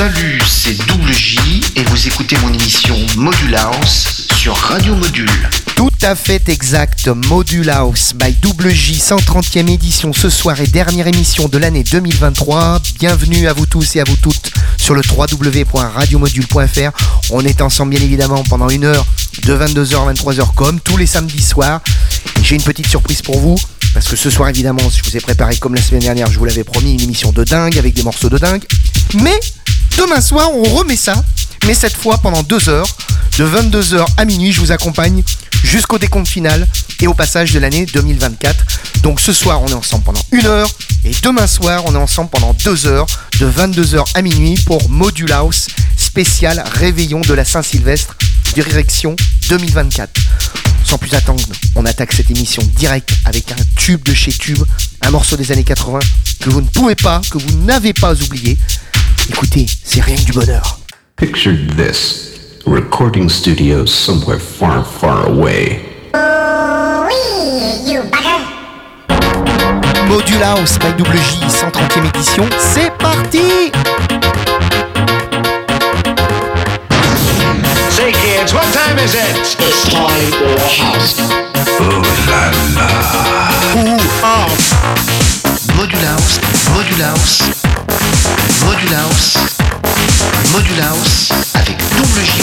Salut, c'est Double J et vous écoutez mon émission Module House sur Radio Module. Tout à fait exact, Module House by Double J, 130e édition ce soir et dernière émission de l'année 2023. Bienvenue à vous tous et à vous toutes sur le www.radiomodule.fr. On est ensemble bien évidemment pendant une heure de 22h à 23h comme tous les samedis soirs. J'ai une petite surprise pour vous. Parce que ce soir, évidemment, je vous ai préparé comme la semaine dernière, je vous l'avais promis, une émission de dingue avec des morceaux de dingue. Mais demain soir, on remet ça. Mais cette fois, pendant deux heures, de 22h à minuit, je vous accompagne jusqu'au décompte final et au passage de l'année 2024. Donc ce soir, on est ensemble pendant une heure. Et demain soir, on est ensemble pendant deux heures, de 22h à minuit, pour Module House spécial réveillon de la Saint-Sylvestre, direction 2024. Sans plus attendre, on attaque cette émission direct avec un tube de chez Tube, un morceau des années 80 que vous ne pouvez pas, que vous n'avez pas oublié. Écoutez, c'est rien que du bonheur. Picture this. Recording studio somewhere far, far away. Module House by WJ 130e édition, c'est parti Say kids, what time is it? It's time for house. Oh la la. Module House, Module House, Module House, Module House avec Double J.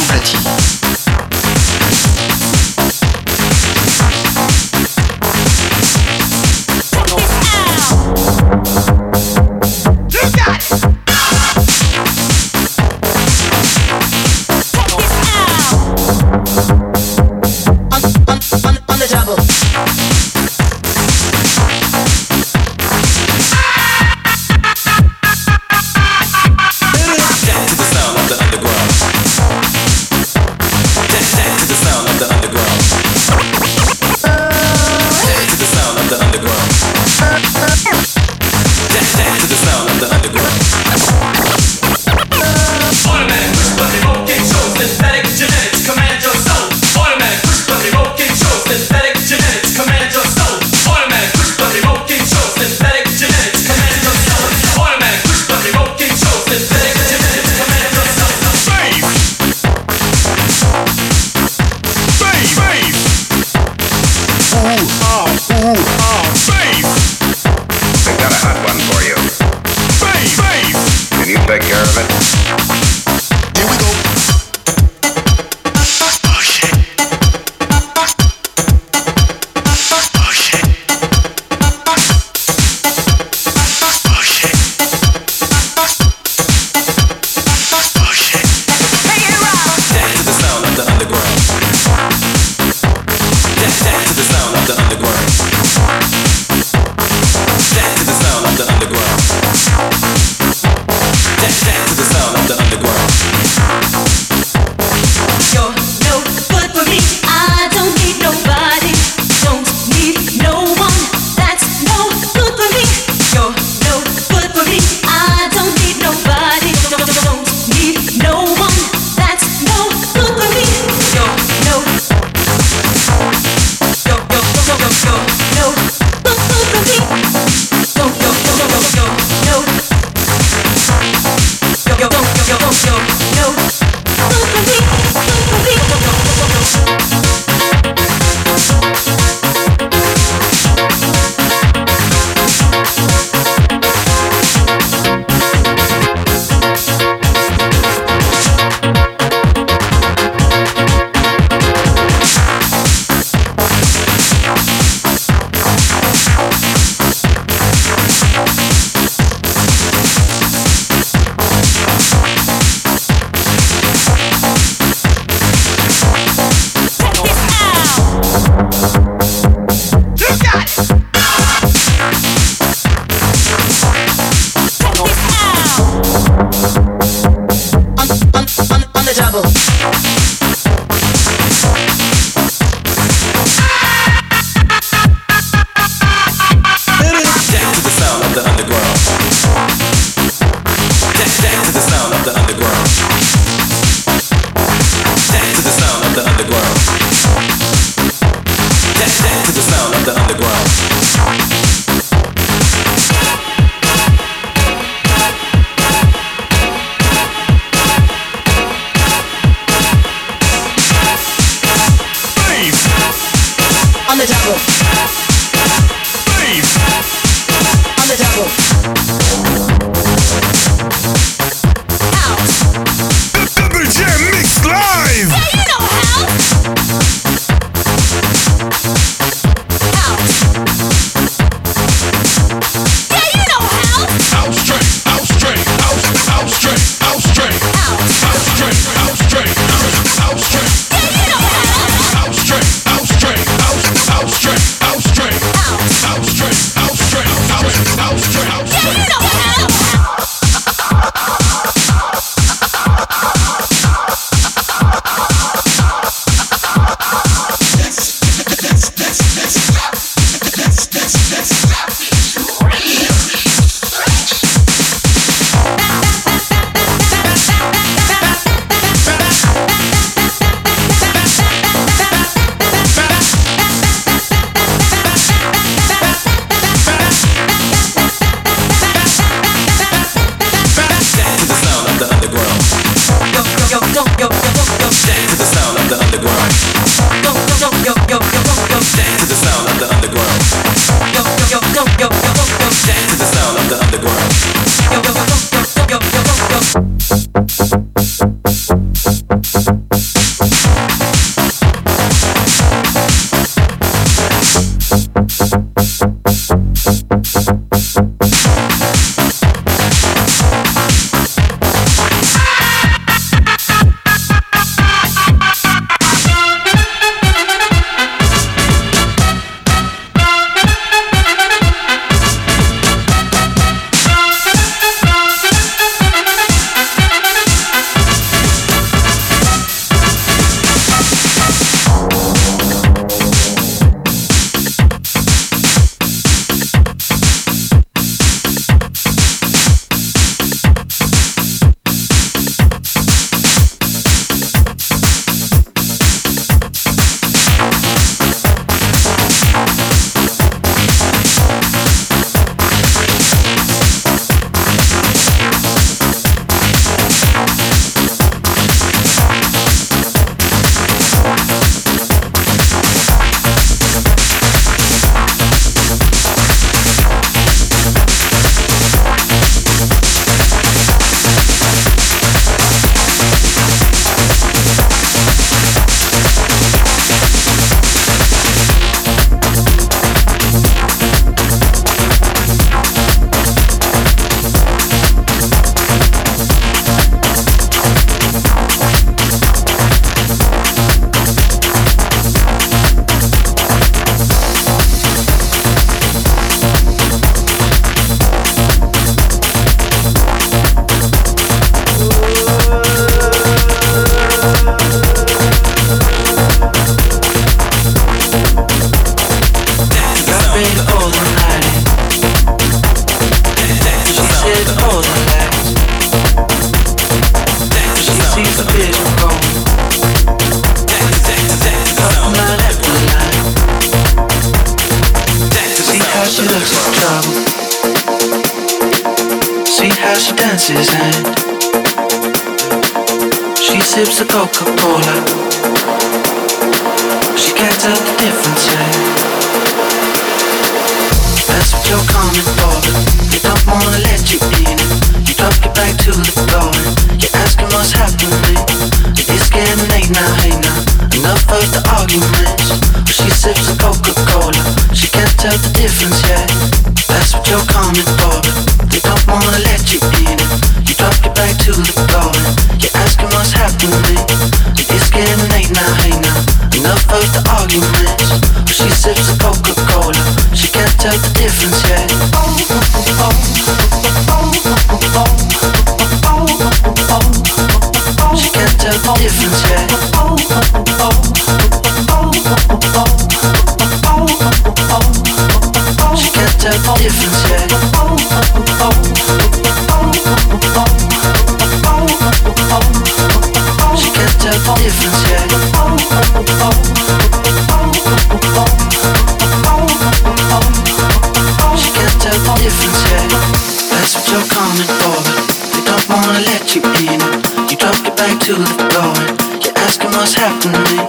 to the going. You're asking what's happening.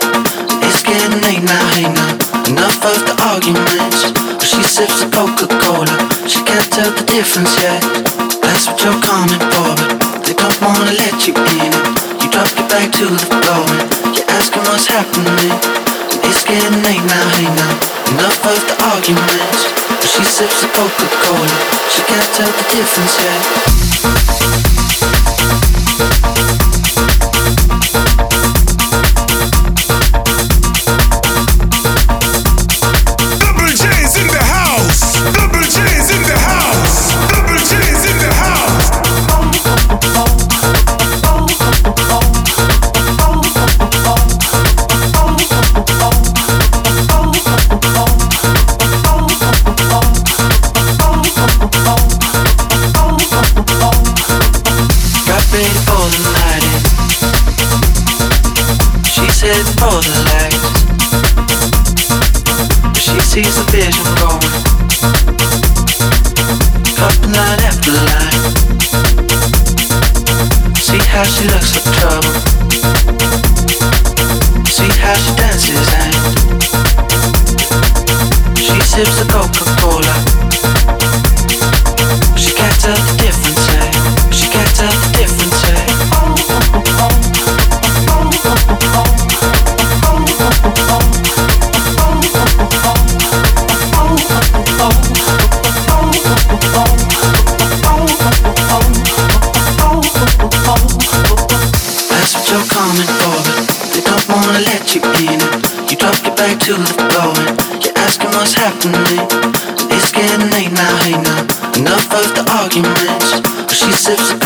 It's getting late now, hey now. Enough of the arguments. Well, she sips a Coca Cola. She can't tell the difference yet. That's what you're coming for, but they don't wanna let you in. You dropped it back to the floor. You're asking what's happening. It's getting late now, hey now. Enough of the arguments. Well, she sips a Coca Cola. She can't tell the difference yet. she dances and she sips the coke. to. You're asking what's happening. It's getting late now, hey now. Enough of the arguments. She sips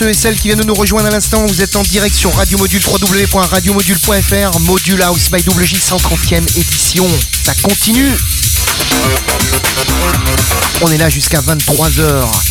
ceux et celles qui viennent de nous rejoindre à l'instant. Vous êtes en direct sur Radio Module www.radiomodule.fr. Module House by WJ 130e édition. Ça continue. On est là jusqu'à 23h.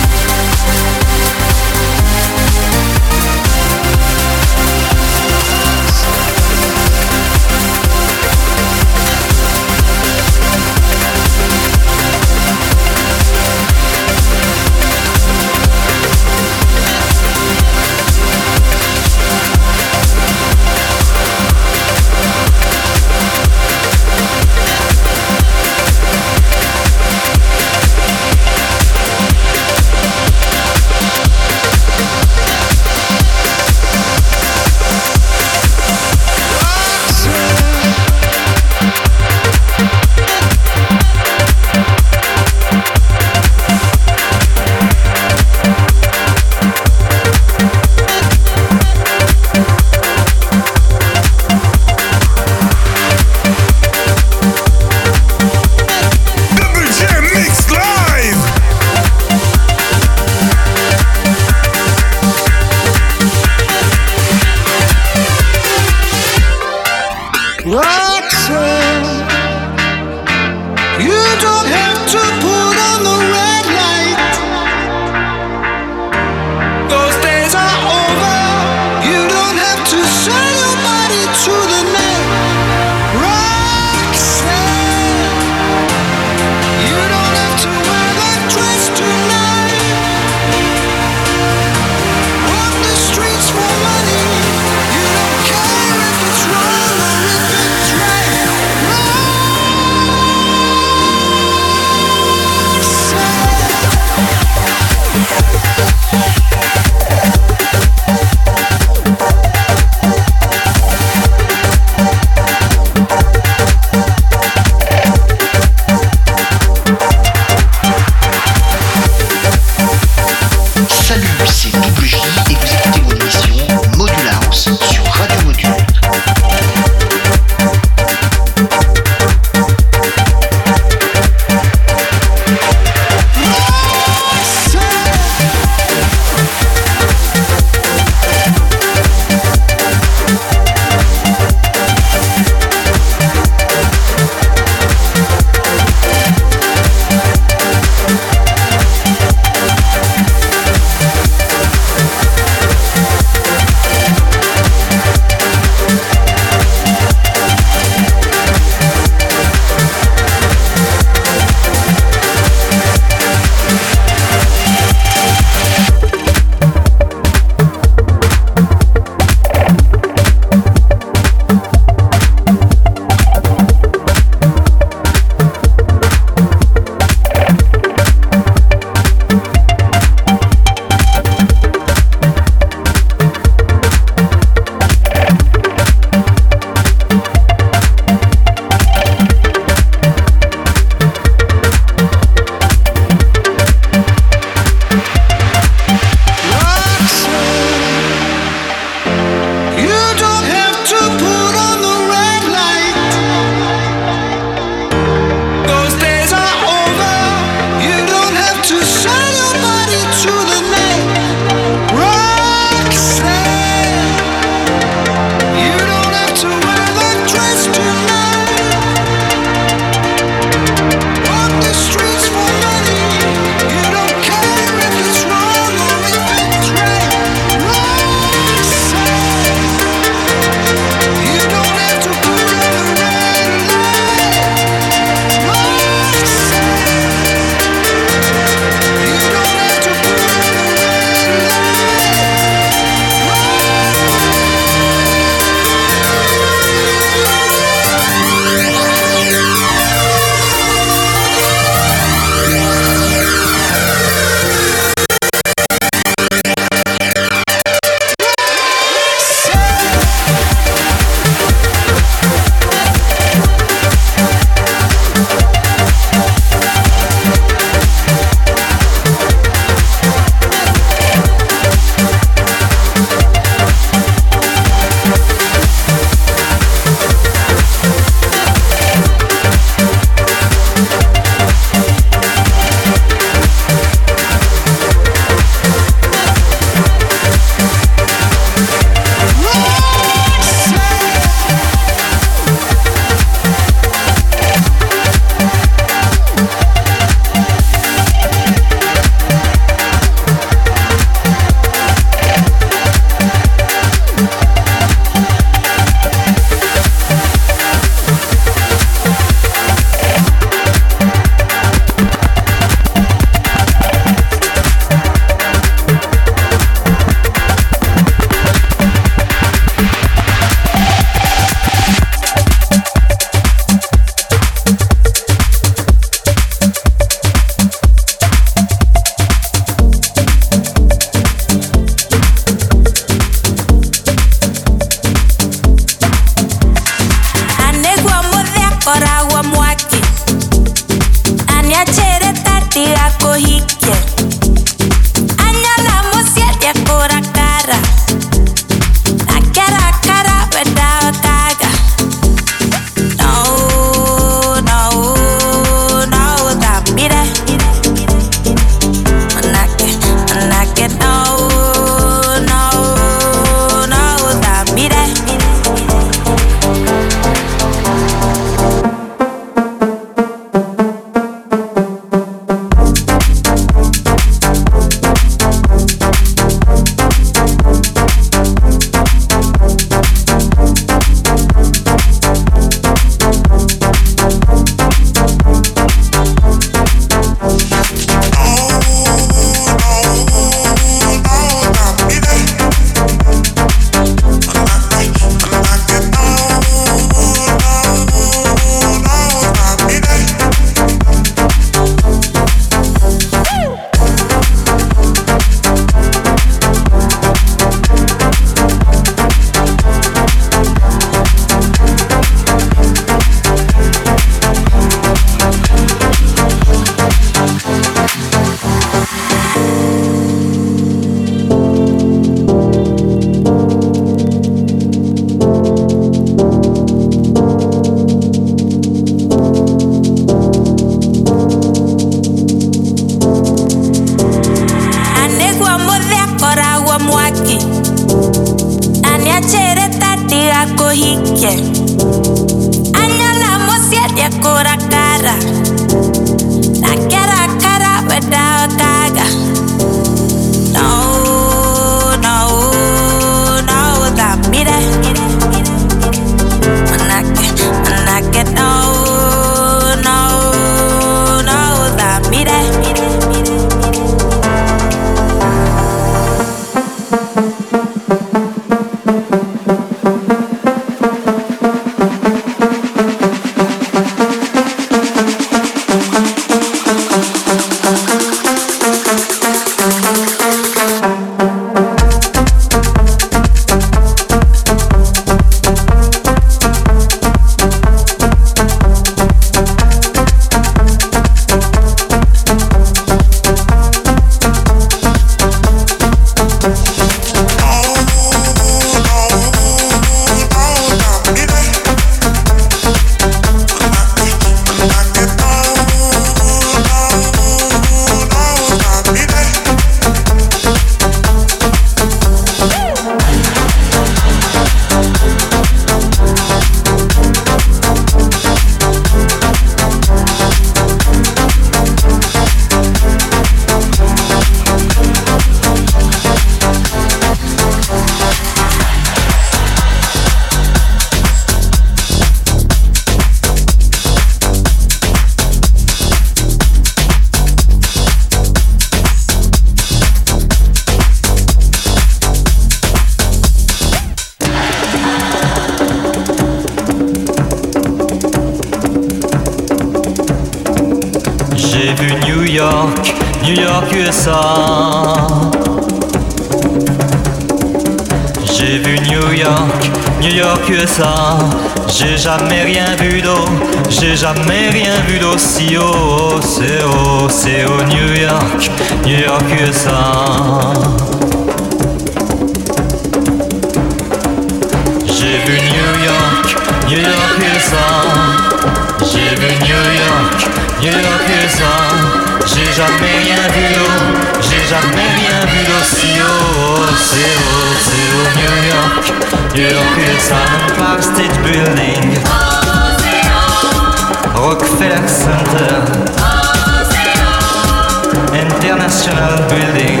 National Building.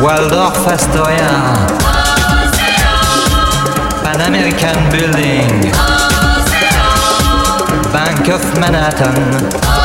Waldorf Astoria. Pan American Building. Bank of Manhattan.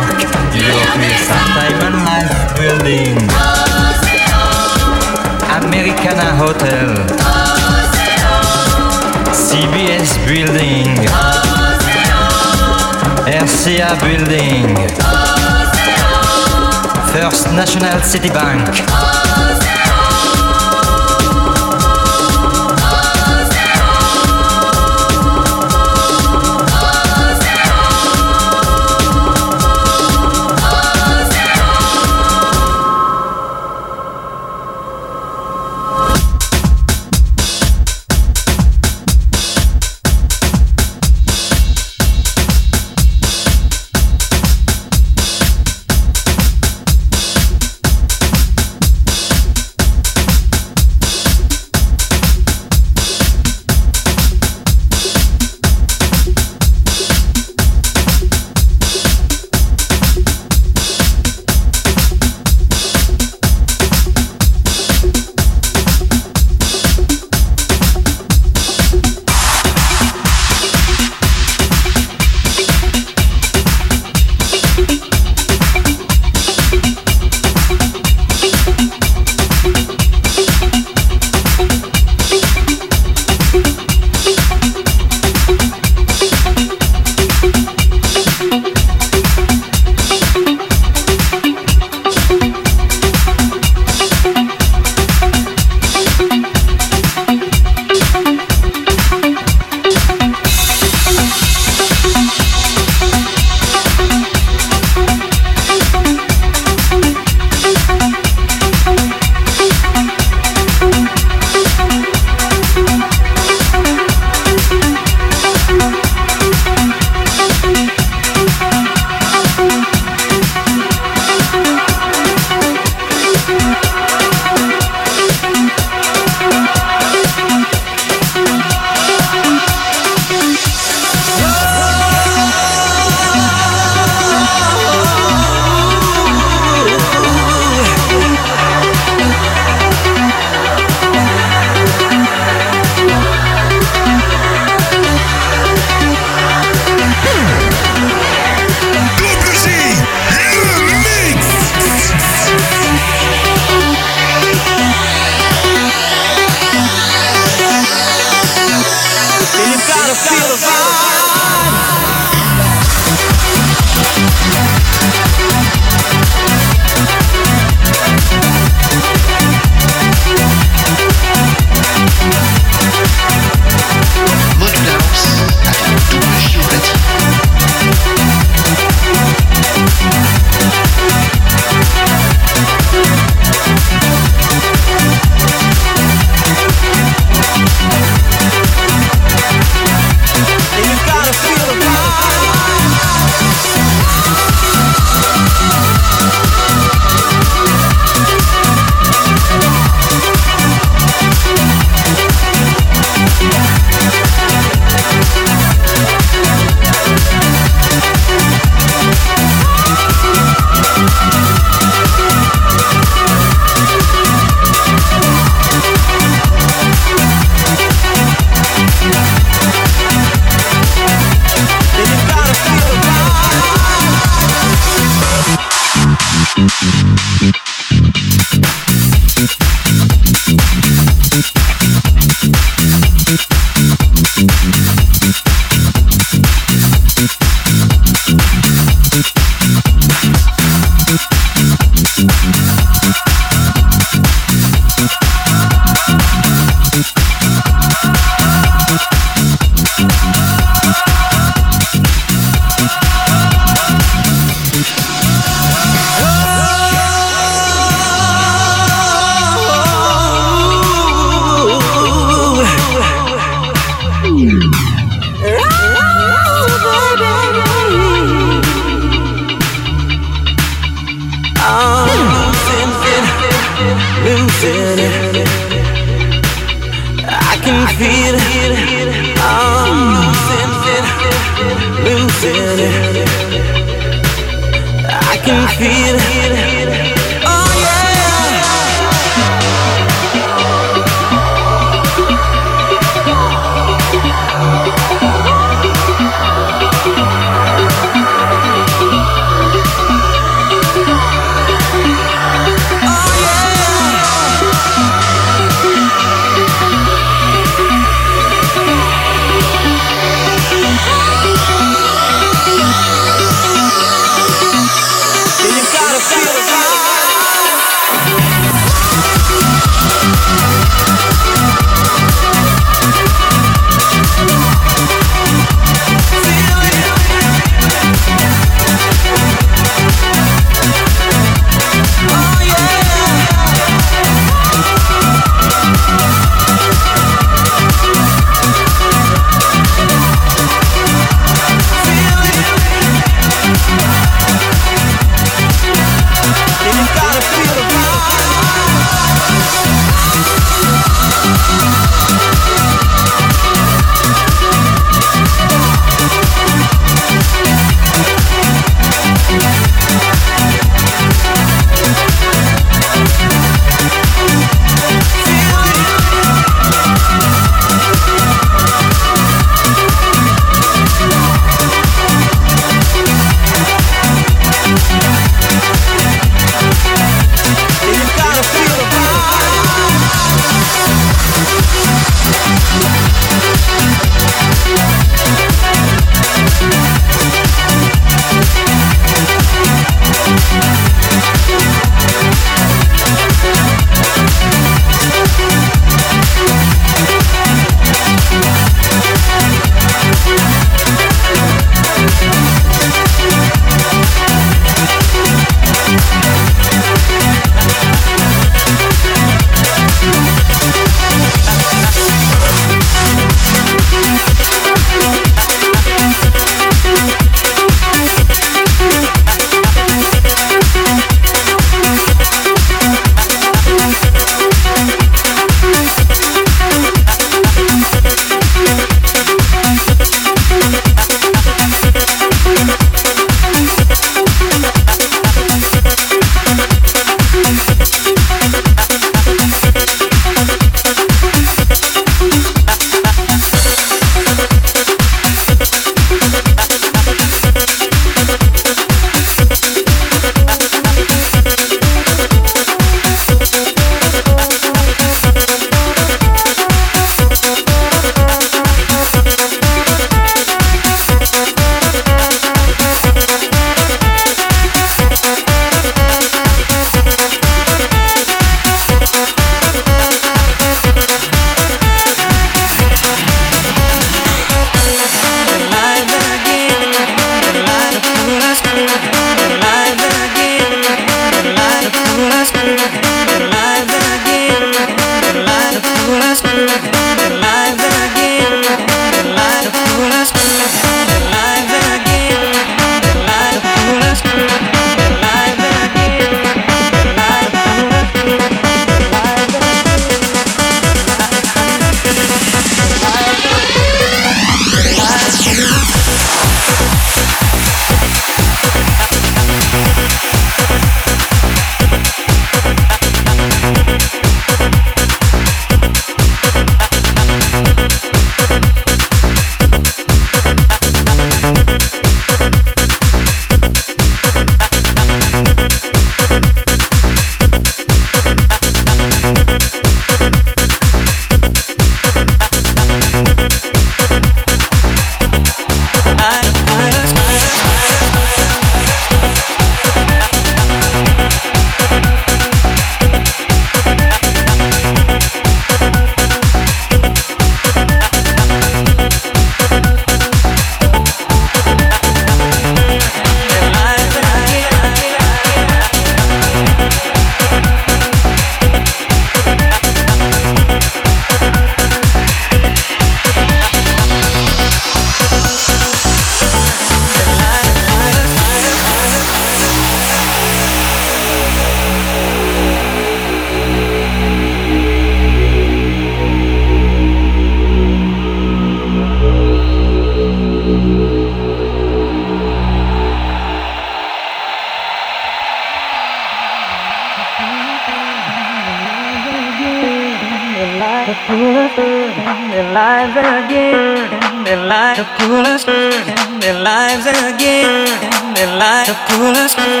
Lives again. Their lives the coolest in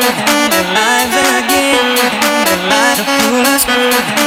their lives again. The coolest in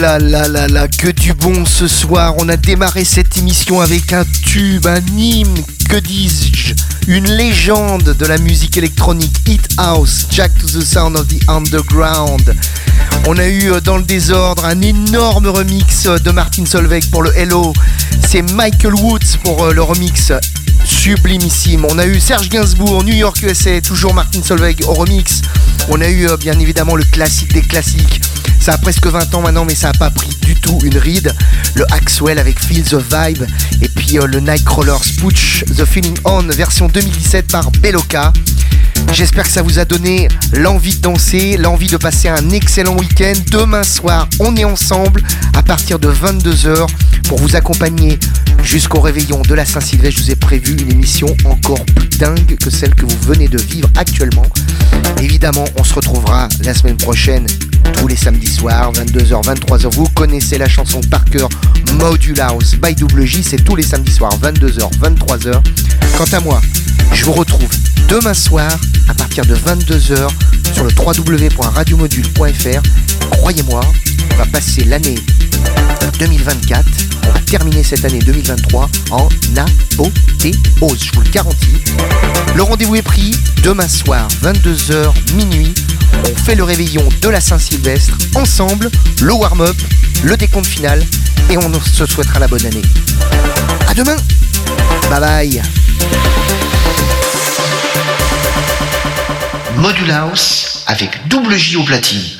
là là là là, que du bon ce soir. On a démarré cette émission avec un tube, un hymne, que dis-je Une légende de la musique électronique, Hit House, Jack to the Sound of the Underground. On a eu euh, dans le désordre un énorme remix euh, de Martin Solveig pour le Hello. C'est Michael Woods pour euh, le remix sublimissime. On a eu Serge Gainsbourg, New York USA, toujours Martin Solveig au remix. On a eu euh, bien évidemment le classique des classiques. Ça a presque 20 ans maintenant, mais ça n'a pas pris du tout une ride. Le Axwell avec Feel the Vibe. Et puis euh, le Nightcrawler Putsch The Feeling On, version 2017 par Beloka. J'espère que ça vous a donné l'envie de danser, l'envie de passer un excellent week-end. Demain soir, on est ensemble à partir de 22h pour vous accompagner jusqu'au réveillon de la Saint-Sylvestre. Je vous ai prévu une émission encore plus dingue que celle que vous venez de vivre actuellement. Évidemment, on se retrouvera la semaine prochaine tous les samedis soirs, 22h, 23h. Vous connaissez la chanson par cœur Module House by Double J, c'est tous les samedis soirs, 22h, 23h. Quant à moi, je vous retrouve demain soir à partir de 22h sur le www.radiomodule.fr. Croyez-moi, on va passer l'année 2024, on va terminer cette année 2023 en apothéose, je vous le garantis. Le rendez-vous est pris demain soir, 22h minuit. On fait le réveillon de la Saint-Sylvestre ensemble, le warm-up, le décompte final et on se souhaitera la bonne année. À demain. Bye bye. Module House avec double J au platine.